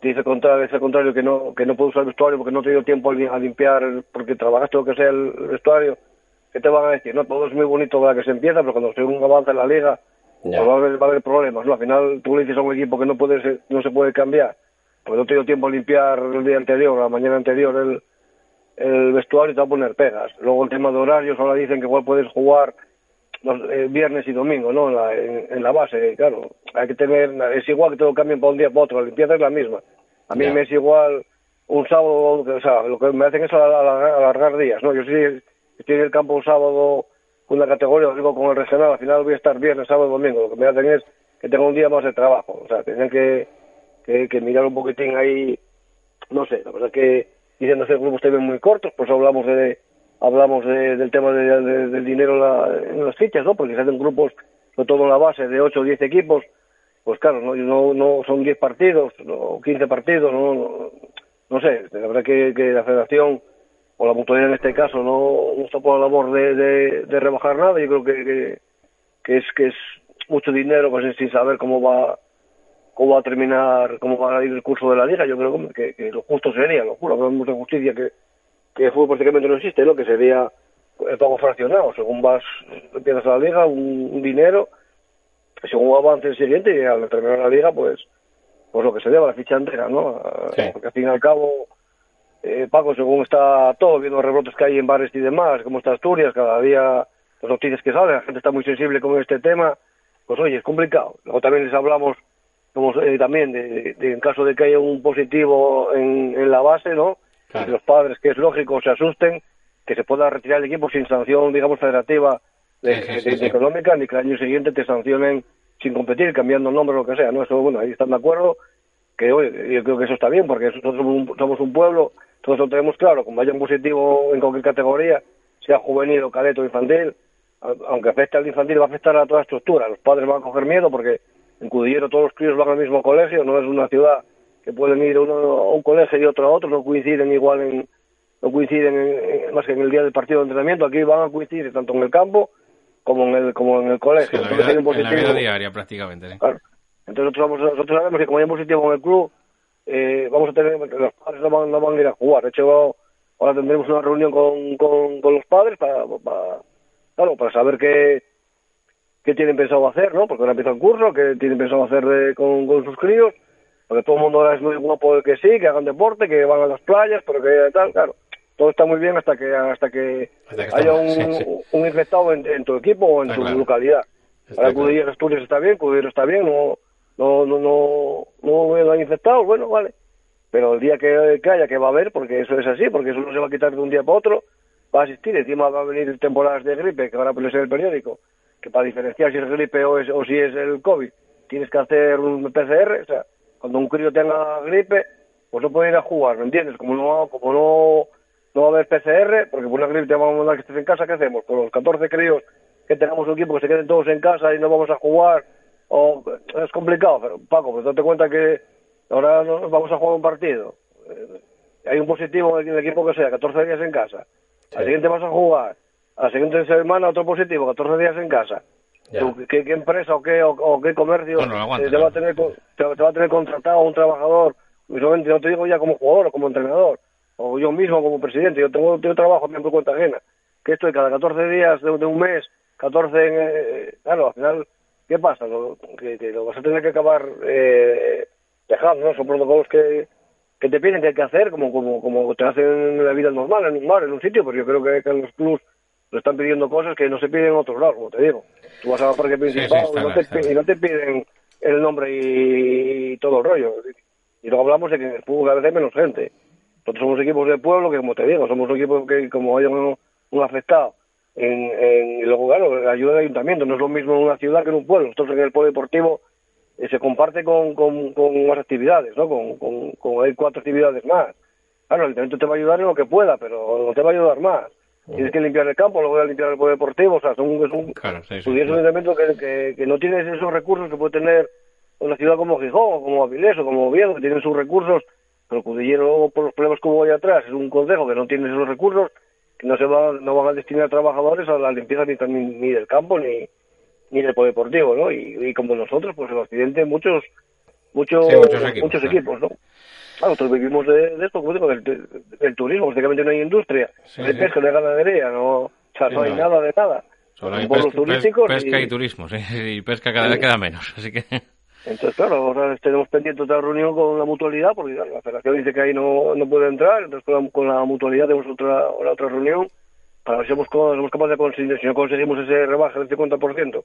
te dice al contrario que no, que no puede usar vestuario porque no te dio tiempo a limpiar, porque trabajaste lo que sea el vestuario, ¿qué te van a decir? No, todo es muy bonito para que se empieza, pero cuando se un avance en la liga, pues va, a haber, va a haber problemas, ¿no? Al final tú le dices a un equipo que no puede no se puede cambiar, porque no te dio tiempo a limpiar el día anterior, la mañana anterior el, el vestuario y te va a poner pegas. Luego el tema de horarios, ahora dicen que igual puedes jugar los, eh, viernes y domingo, ¿no? En la, en, la base, claro. Hay que tener, es igual que te lo cambien para un día para otro, la limpieza es la misma. A mí me es igual un sábado, o sea, lo que me hacen es alargar días, ¿no? Yo sí estoy en el campo un sábado una categoría, digo con el regional, al final voy a estar viernes, sábado domingo. Lo que me hacen es que tengo un día más de trabajo. O sea, tienen que, que, mirar un poquitín ahí, no sé, la verdad que dicen hacer grupos también muy cortos, pues hablamos de hablamos del tema del dinero en, las fichas, ¿no? Porque se hacen grupos, sobre todo en la base, de 8 o 10 equipos, pues claro, no, no, no son 10 partidos o 15 partidos, no, no, sé, la verdad que, que la federación o la mutualidad en este caso no, no está por la labor de, de, rebajar nada, yo creo que, que, es que es mucho dinero pues sin saber cómo va cómo va a terminar, cómo va a ir el curso de la liga, yo creo que, que lo justo sería, lo juro, hablamos de justicia que, que el fútbol prácticamente no existe, ¿no? que sería el pago fraccionado, según vas, empiezas la liga, un, dinero, según avance el siguiente y al terminar la liga, pues, pues lo que se deba, la ficha entera, ¿no? Porque al fin y al cabo, eh, Paco, según está todo, viendo los rebrotes que hay en bares y demás, como está Asturias, cada día las noticias que salen, la gente está muy sensible con este tema, pues oye, es complicado. Luego también les hablamos como, eh, también de, en caso de que haya un positivo en, en la base, ¿no? Los padres, que es lógico, se asusten, que se pueda retirar el equipo sin sanción, digamos, federativa de, económica, ni que el año siguiente te sancionen sin competir, cambiando el nombre o lo que sea, ¿no? Eso, bueno, ahí están de acuerdo, que oye, yo creo que eso está bien, porque nosotros somos un, pueblo, todos lo tenemos claro, como haya un positivo en cualquier categoría, sea juvenil o cadeto o infantil, aunque afecte al infantil, va a afectar a toda la estructura. Los padres van a coger miedo porque en Cudillero todos los críos van al mismo colegio, no es una ciudad que pueden ir uno a un colegio y otro a otro, no coinciden igual en, no coinciden más que en el día del partido de entrenamiento, aquí van a coincidir tanto en el campo como en el, como en el colegio. en, la vida, diaria prácticamente. Entonces nosotros, nosotros sabemos que como hay un positivo en el club, eh, vamos a tener, los padres no van, no van a ir a jugar. De hecho, ahora tendremos una reunión con, con, con los padres para, para, claro, para saber qué, qué tienen pensado hacer, ¿no? Porque ahora empieza el curso, qué tienen pensado hacer de, con, con sus críos porque todo el mundo ahora es muy guapo que sí, que hagan deporte, que van a las playas, pero que tal, claro. Todo está muy bien hasta que hasta que, haya un, un, infectado en, tu equipo o en tu localidad. Para Cudillas Asturias está bien, Cudillas está bien, no no no no no, hay infectados, bueno, vale. Pero el día que, que, haya, que va a haber, porque eso es así, porque eso no se va a quitar de un día para otro, va a asistir. Encima va a venir temporadas de gripe, que ahora puede ser el periódico, que para diferenciar si es gripe o, es, o si es el COVID, tienes que hacer un PCR, o sea, cuando un crío tenga gripe, pues no puede ir a jugar, ¿me entiendes? Como no, como no, no va a haber PCR, porque por una gripe te vamos a mandar que estés en casa, ¿qué hacemos? Con los 14 críos que tengamos un equipo que se queden todos en casa y no vamos a jugar, o es complicado, pero Paco, pues date cuenta que ahora no vamos a jugar un partido. Eh, hay un positivo en el equipo que sea, 14 días en casa. Al siguiente vas a jugar. A la siguiente semana otro positivo, 14 días en casa. ¿Qué, empresa o qué, o, qué comercio te, va a tener, te, va a tener contratado un trabajador? No te digo ya como jugador o como entrenador, o yo mismo como presidente. Yo tengo, tengo trabajo por cuenta ajena. Que estoy cada 14 días de, un mes, 14 eh, claro, al final, ¿qué pasa? Lo, que, lo vas a tener que acabar eh, dejando, ¿no? Son protocolos que, que te piden que hay que hacer, como, como, como te hacen en la vida normal, en un bar, en un sitio, pero yo creo que, que en los clubs lo están pidiendo cosas que no se piden en otros lados, como te digo. Tú vas a parque principal y, no te, y, no te, piden el nombre y, todo el rollo. Y luego hablamos de que en el fútbol cada vez hay menos gente. Nosotros somos equipos de pueblo que, como te digo, somos un equipo que como hay un, afectado, en, en, y luego, claro, ayuda al ayuntamiento. No es lo mismo en una ciudad que en un pueblo. Nosotros en el pueblo deportivo eh, se comparte con, con, con más actividades, ¿no? Con, con, con hay cuatro actividades más. Claro, el ayuntamiento te va a ayudar en lo que pueda, pero no te va a ayudar más. Tienes que limpiar el campo, lo voy a limpiar el deportivo, o sea, es un, es un, elemento que, que, no tienes esos recursos que puede tener una ciudad como Gijón, como Avilés, o como Oviedo, que tienen sus recursos, pero Cudillero, por los problemas que hubo ahí atrás, es un consejo que no tiene esos recursos, que no se van, no van a destinar trabajadores a la limpieza ni, ni, del campo ni, ni del deportivo, ¿no? Y, como nosotros, pues el accidente muchos, muchos, muchos equipos ¿no? Claro, nosotros vivimos de, esto, como digo, del, turismo, básicamente no hay industria, de pesca, de ganadería, no, o sea, no, hay nada de nada. Solo hay pesca, pesca y, turismo, ¿sí? y pesca cada vez queda menos, así que... Entonces, claro, ahora tenemos pendiente otra reunión con la mutualidad, porque la federación dice que ahí no, no puede entrar, entonces con la, mutualidad tenemos otra, otra reunión para ver si somos, somos capaces de conseguir, si no conseguimos ese rebaje del 50%,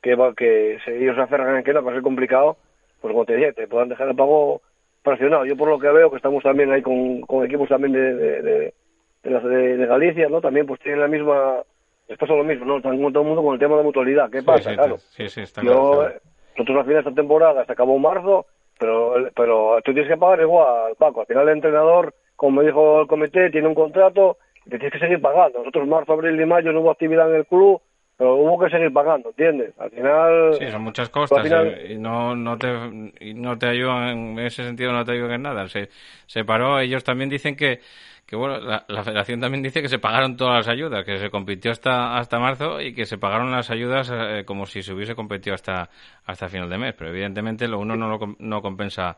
que, va, que si ellos se aferran en que no, va a ser complicado, pues como te decía, te puedan dejar el pago fraccionado. Yo por lo que veo que estamos también ahí con, con equipos también de, de, de, de, Galicia, ¿no? También pues tienen la misma, les pasa lo mismo, ¿no? Están con todo el mundo con el tema de mutualidad. ¿Qué pasa? claro. Sí, sí, está Yo, Nosotros al final de esta temporada se acabó marzo, pero, pero tú tienes que pagar igual, Paco. Al final el entrenador, como me dijo el comité, tiene un contrato y te tienes que seguir pagando. Nosotros marzo, abril y mayo no hubo actividad en el club pero hubo que seguir pagando, ¿entiendes? Al final... Sí, son muchas costas y no, no, te, no te ayudan, en ese sentido no te ayudan en nada. Se, se paró, ellos también dicen que, que bueno, la, federación también dice que se pagaron todas las ayudas, que se compitió hasta, hasta marzo y que se pagaron las ayudas eh, como si se hubiese competido hasta, hasta final de mes, pero evidentemente lo uno no, lo, no compensa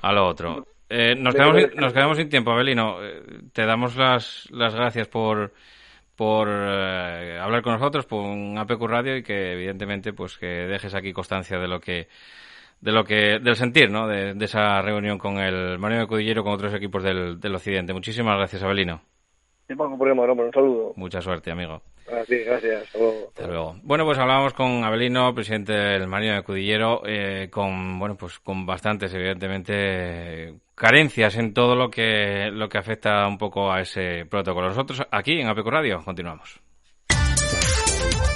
a lo otro. Eh, nos, quedamos, nos quedamos sin tiempo, Abelino. Eh, te damos las, las gracias por por eh, hablar con nosotros por un APQ Radio y que evidentemente pues que dejes aquí constancia de lo que de lo que del sentir ¿no? de, esa reunión con el Mario Cudillero con otros equipos del, del Occidente. Muchísimas gracias, Abelino. problema, un saludo. Mucha suerte, amigo. Gracias, gracias. Hasta luego. Bueno, pues hablábamos con Abelino, presidente del Marino de Cudillero, eh, con bueno, pues con bastantes, evidentemente, carencias en todo lo que lo que afecta un poco a ese protocolo. Nosotros aquí en Apeco Radio continuamos.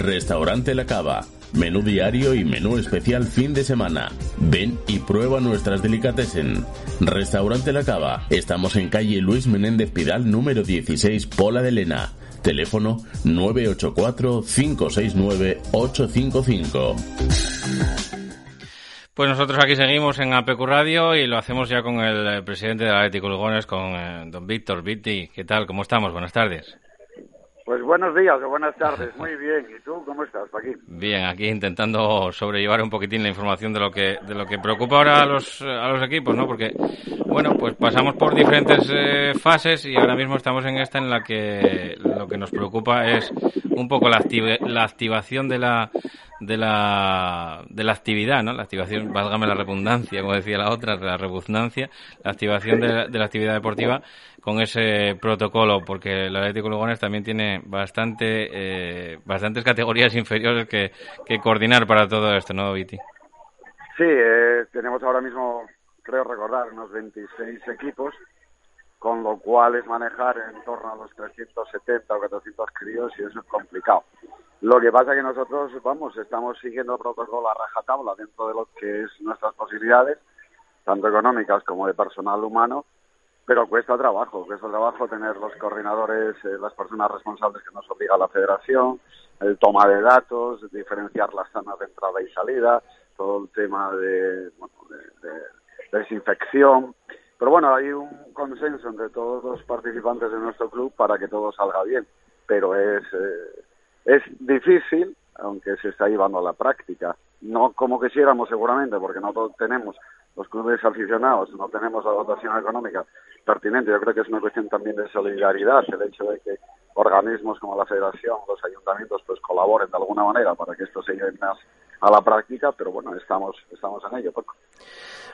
Restaurante La Cava menú diario y menú especial fin de semana. Ven y prueba nuestras delicatessen. Restaurante La Cava. Estamos en calle Luis Menéndez Pidal número 16, Pola de Lena. Teléfono 984-569-855. Pues nosotros aquí seguimos en APQ Radio y lo hacemos ya con el presidente de Atlético Lugones, con eh, don Víctor Vitti. ¿Qué tal? ¿Cómo estamos? Buenas tardes. Pues buenos días o buenas tardes, muy bien. ¿Y tú cómo estás, Paquín? Bien, aquí intentando sobrellevar un poquitín la información de lo que de lo que preocupa ahora a los a los equipos, ¿no? Porque bueno, pues pasamos por diferentes eh, fases y ahora mismo estamos en esta en la que lo que nos preocupa es un poco la, la activación de la de la, de la actividad, ¿no? La activación, válgame la redundancia, como decía la otra, la rebuznancia, la activación de la, actividad deportiva con ese protocolo, porque el Atlético Lugones también tiene bastante, eh, bastantes categorías inferiores que, que coordinar para todo esto, ¿no, Viti? Sí, eh, tenemos ahora mismo, creo recordar, unos 26 equipos, con lo cual es manejar en torno a los 370 o 400 críos y eso es complicado. Lo que pasa es que nosotros, vamos, estamos siguiendo el protocolo a rajatabla dentro de lo que es nuestras posibilidades, tanto económicas como de personal humano, pero cuesta trabajo, cuesta trabajo tener los coordinadores, eh, las personas responsables que nos obliga la federación, el toma de datos, diferenciar las zonas de entrada y salida, todo el tema de, bueno, de, desinfección. Pero bueno, hay un consenso entre todos los participantes de nuestro club para que todo salga bien, pero es... Eh, es difícil, aunque se está llevando a la práctica. No como quisiéramos seguramente, porque no todos tenemos los clubes aficionados, no tenemos la dotación económica pertinente. Yo creo que es una cuestión también de solidaridad, el hecho de que organismos como la Federación, los ayuntamientos, pues colaboren de alguna manera para que esto se lleve más a la práctica, pero bueno, estamos, estamos en ello.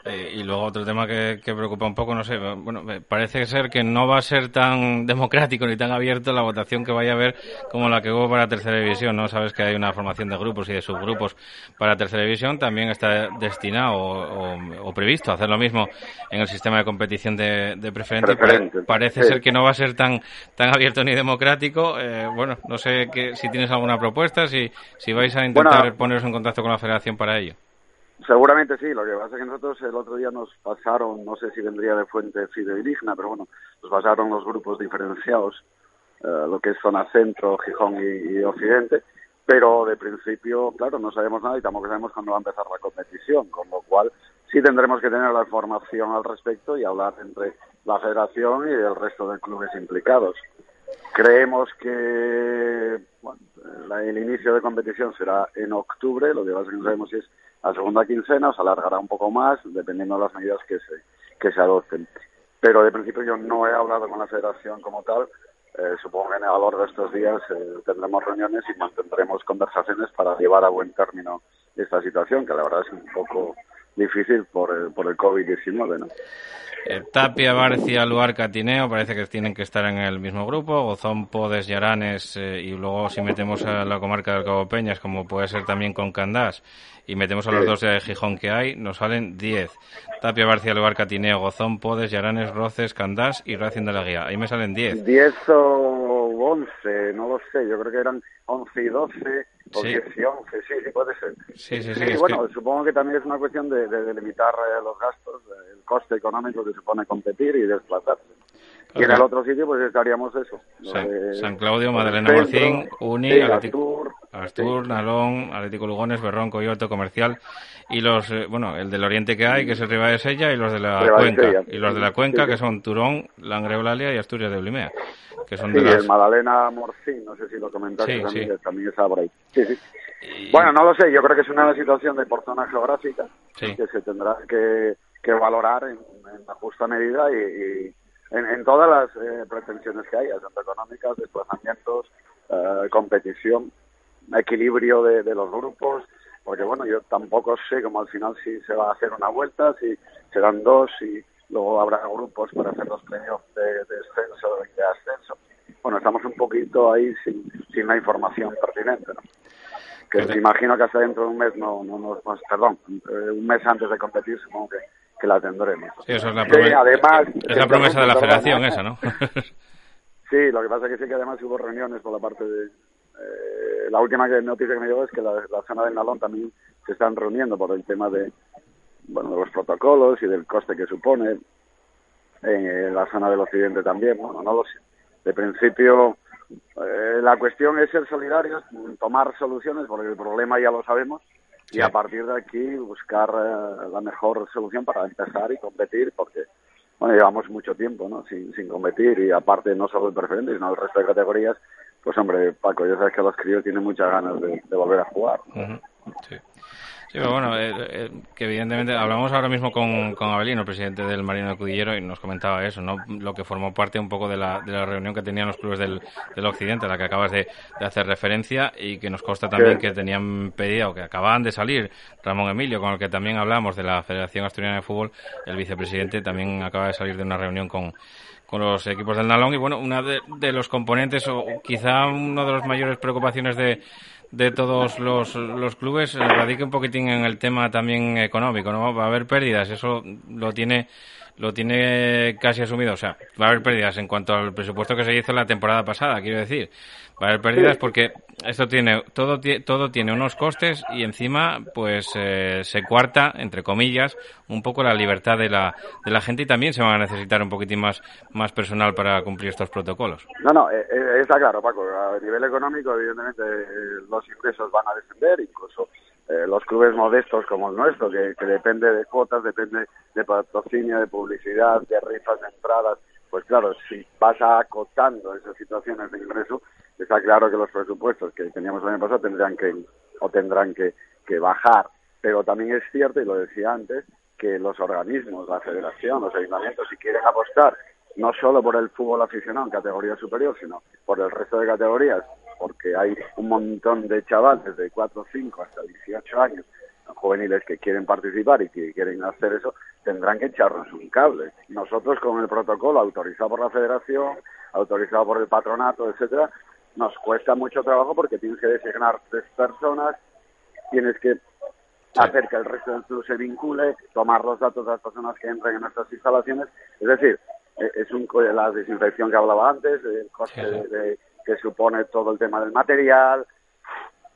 Eh, y luego otro tema que, preocupa un poco, no sé, bueno, parece ser que no va a ser tan democrático ni tan abierto la votación que vaya a haber como la que hubo para tercera división, ¿no? Sabes que hay una formación de grupos y de subgrupos para tercera división, también está destinado o, previsto hacer lo mismo en el sistema de competición de, de preferente. parece ser que no va a ser tan tan abierto ni democrático. Eh, bueno, no sé que, si tienes alguna propuesta, si, si vais a intentar poneros en contacto con la federación para ello. Seguramente sí, lo que pasa es que nosotros el otro día nos pasaron, no sé si vendría de fuente fidedigna, pero bueno, nos pasaron los grupos diferenciados, eh, lo que es zona centro, Gijón y, Occidente, pero de principio, claro, no sabemos nada y tampoco sabemos cuándo va a empezar la competición, con lo cual sí tendremos que tener la información al respecto y hablar entre la federación y el resto de clubes implicados. Creemos que bueno, el inicio de competición será en octubre, lo que pasa es que no sabemos si es la segunda quincena, se alargará un poco más, dependiendo de las medidas que se, que se adopten. Pero de principio yo no he hablado con la federación como tal, eh, supongo que a lo largo de estos días eh, tendremos reuniones y mantendremos conversaciones para llevar a buen término esta situación, que la verdad es un poco difícil por el, por el COVID-19, ¿no? Eh, Tapia, Barcia, Luar, Catineo, parece que tienen que estar en el mismo grupo. Gozón, Podes, Yaranes eh, y luego si metemos a la comarca del Cabo Peñas, como puede ser también con Candás, y metemos a los dos de Gijón que hay, nos salen 10. Tapia, Barcia, Luar, Catineo, Gozón, Podes, Yaranes, Roces, Candás y Racing de la Guía. Ahí me salen 10. 10 o 11, no lo sé. Yo creo que eran 11 y 12 o sí. 10 y 11, sí, sí puede ser. Sí, sí, sí. bueno, supongo que también es una cuestión de, de, limitar eh, los gastos, el coste económico que supone competir y desplazarse. Y en el otro sitio, pues estaríamos eso. San, Claudio, Madalena Morcín, Uni, Atlético, Astur, Nalón, Atlético Lugones, Berrón, Coyote, Comercial y los, eh, bueno, el del Oriente que hay, que es el Riva de Sella, y los de la Cuenca. Y los de la Cuenca, que son Turón, Langre y Asturias de Blimea. Que son de las... el Madalena Morcín, no sé si lo comentaste también, también está por ahí. Bueno, no lo sé, yo creo que es una situación de por zona geográfica que se tendrá que, que valorar en, en la justa medida y en, todas las eh, pretensiones que hay, tanto económicas, desplazamientos, eh, competición, equilibrio de, los grupos, porque bueno, yo tampoco sé cómo al final si se va a hacer una vuelta, si serán dos, y luego habrá grupos para hacer los premios de, descenso y de ascenso. Bueno, estamos un poquito ahí sin, sin la información pertinente, ¿no? Que me imagino que hasta dentro de un mes, no, no, no, perdón, eh, un mes antes de competir supongo que que la tendremos. Sí, eso es la, promesa, además, es la promesa de la federación esa, ¿no? sí, lo que pasa es que sí que además hubo reuniones por la parte de... Eh, la última noticia que me llegó es que la, zona del Nalón también se están reuniendo por el tema de, bueno, de los protocolos y del coste que supone. En la zona del occidente también, bueno, no lo sé. De principio, eh, la cuestión es ser solidarios, tomar soluciones, porque el problema ya lo sabemos, y a partir de aquí buscar eh, la mejor solución para empezar y competir, porque bueno, llevamos mucho tiempo ¿no? sin, sin competir y aparte no solo el preferente, sino el resto de categorías, pues hombre, Paco, ya sabes que los críos tienen muchas ganas de, volver a jugar. sí. Sí, pero bueno, eh, eh, que evidentemente hablamos ahora mismo con, con Abelino, el presidente del Marino de Cudillero, y nos comentaba eso, ¿no? Lo que formó parte un poco de la, de la reunión que tenían los clubes del, del Occidente, a la que acabas de, hacer referencia, y que nos consta también que tenían pedido, que acababan de salir, Ramón Emilio, con el que también hablamos de la Federación Asturiana de Fútbol, el vicepresidente también acaba de salir de una reunión con, con los equipos del Nalón y bueno, una de, de, los componentes o quizá una de las mayores preocupaciones de, de todos los, los clubes radica un poquitín en el tema también económico, ¿no? Va a haber pérdidas, eso lo tiene lo tiene casi asumido, o sea, va a haber pérdidas en cuanto al presupuesto que se hizo la temporada pasada, quiero decir, va a haber pérdidas porque esto tiene todo todo tiene unos costes y encima pues eh, se cuarta entre comillas un poco la libertad de la de la gente y también se van a necesitar un poquitín más más personal para cumplir estos protocolos. No, no, eh, eh, está claro, Paco, a nivel económico evidentemente los ingresos van a descender, incluso los clubes modestos como el nuestro, que, que depende de cuotas, depende de patrocinio, de publicidad, de rifas de entradas, pues claro, si vas acotando esas situaciones de ingreso, está claro que los presupuestos que teníamos el año pasado tendrán que o tendrán que, que bajar. Pero también es cierto, y lo decía antes, que los organismos, la federación, los ayuntamientos, si quieren apostar no solo por el fútbol aficionado en categoría superior, sino por el resto de categorías porque hay un montón de chavales de 4, 5 hasta 18 años juveniles que quieren participar y que quieren hacer eso, tendrán que echarnos un cable. Nosotros con el protocolo autorizado por la federación, autorizado por el patronato, etcétera, nos cuesta mucho trabajo porque tienes que designar tres personas, tienes que hacer que el resto del club se vincule, tomar los datos de las personas que entran en nuestras instalaciones, es decir, e-, es un la desinfección que hablaba antes, el coste de, que supone todo el tema del material.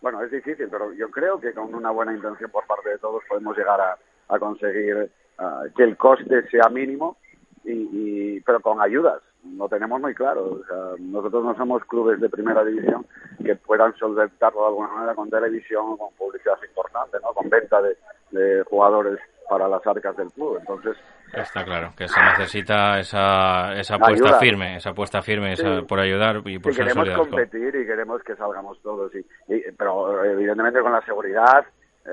Bueno, es difícil, pero yo creo que con una buena intención por parte de todos podemos llegar a, a conseguir ah, que el coste sea mínimo, y, y, pero con ayudas. Lo tenemos muy claro. O sea, nosotros no somos clubes de primera división que puedan solventarlo de alguna manera con televisión, con publicidad importante, ¿no? con venta de, de jugadores para las arcas del club. Entonces, Está claro, que se necesita esa, esa apuesta firme, esa apuesta firme por ayudar y por y queremos competir y queremos que salgamos todos, y, pero evidentemente con la seguridad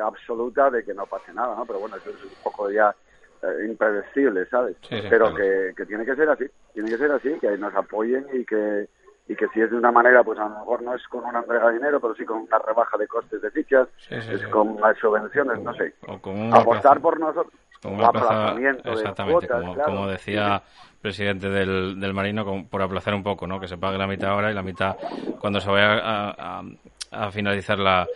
absoluta de que no pase nada, ¿no? Pero bueno, eso es un poco ya eh, impredecible, ¿sabes? pero que, que tiene que ser así, tiene que ser así, que nos apoyen y que y que si es de una manera, pues a lo mejor no es con una entrega de dinero, pero sí con una rebaja de costes de fichas, es con las subvenciones, no sé. Apostar por nosotros. Con exactamente, como, decía el presidente del, del Marino, por aplazar un poco, ¿no? Que se pague la mitad ahora y la mitad cuando se vaya a, a, finalizar la,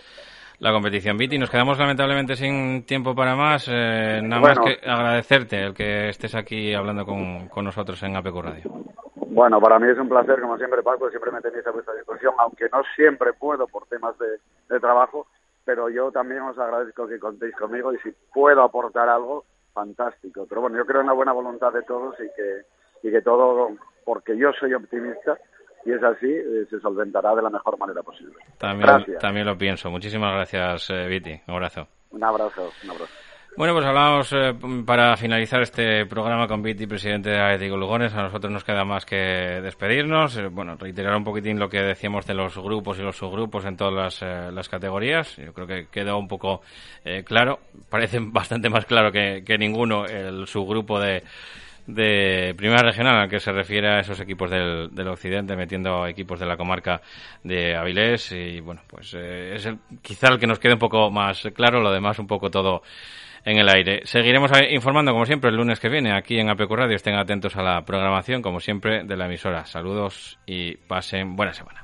la competición. Viti, nos quedamos lamentablemente sin tiempo para más. Eh, nada más que agradecerte el que estés aquí hablando con, con nosotros en APQ Radio. Bueno, para mí es un placer, como siempre, Paco, siempre me tenéis a vuestra disposición, aunque no siempre puedo por temas de, de trabajo, pero yo también os agradezco que contéis conmigo y si puedo aportar algo, fantástico. Pero bueno, yo creo en la buena voluntad de todos y que, y que todo, porque yo soy optimista, y es así, eh, se solventará de la mejor manera posible. También, gracias. también lo pienso. Muchísimas gracias, eh, Viti. Un abrazo. Un abrazo, un abrazo. Bueno, pues hablamos eh, para finalizar este programa con Viti, presidente de Atlético Lugones. A nosotros nos queda más que despedirnos. Eh, bueno, reiterar un poquitín lo que decíamos de los grupos y los subgrupos en todas las, eh, las categorías. Yo creo que quedó un poco claro. Parece bastante más claro que, que ninguno el subgrupo de, de Primera Regional, al que se refiere a esos equipos del, del occidente, metiendo equipos de la comarca de Avilés. Y bueno, pues es el, quizá el que nos quede un poco más claro, lo demás un poco todo en el aire. Seguiremos informando, como siempre, el lunes que viene aquí en APQ Radio. Estén atentos a la programación, como siempre, de la emisora. Saludos y pasen buena semana.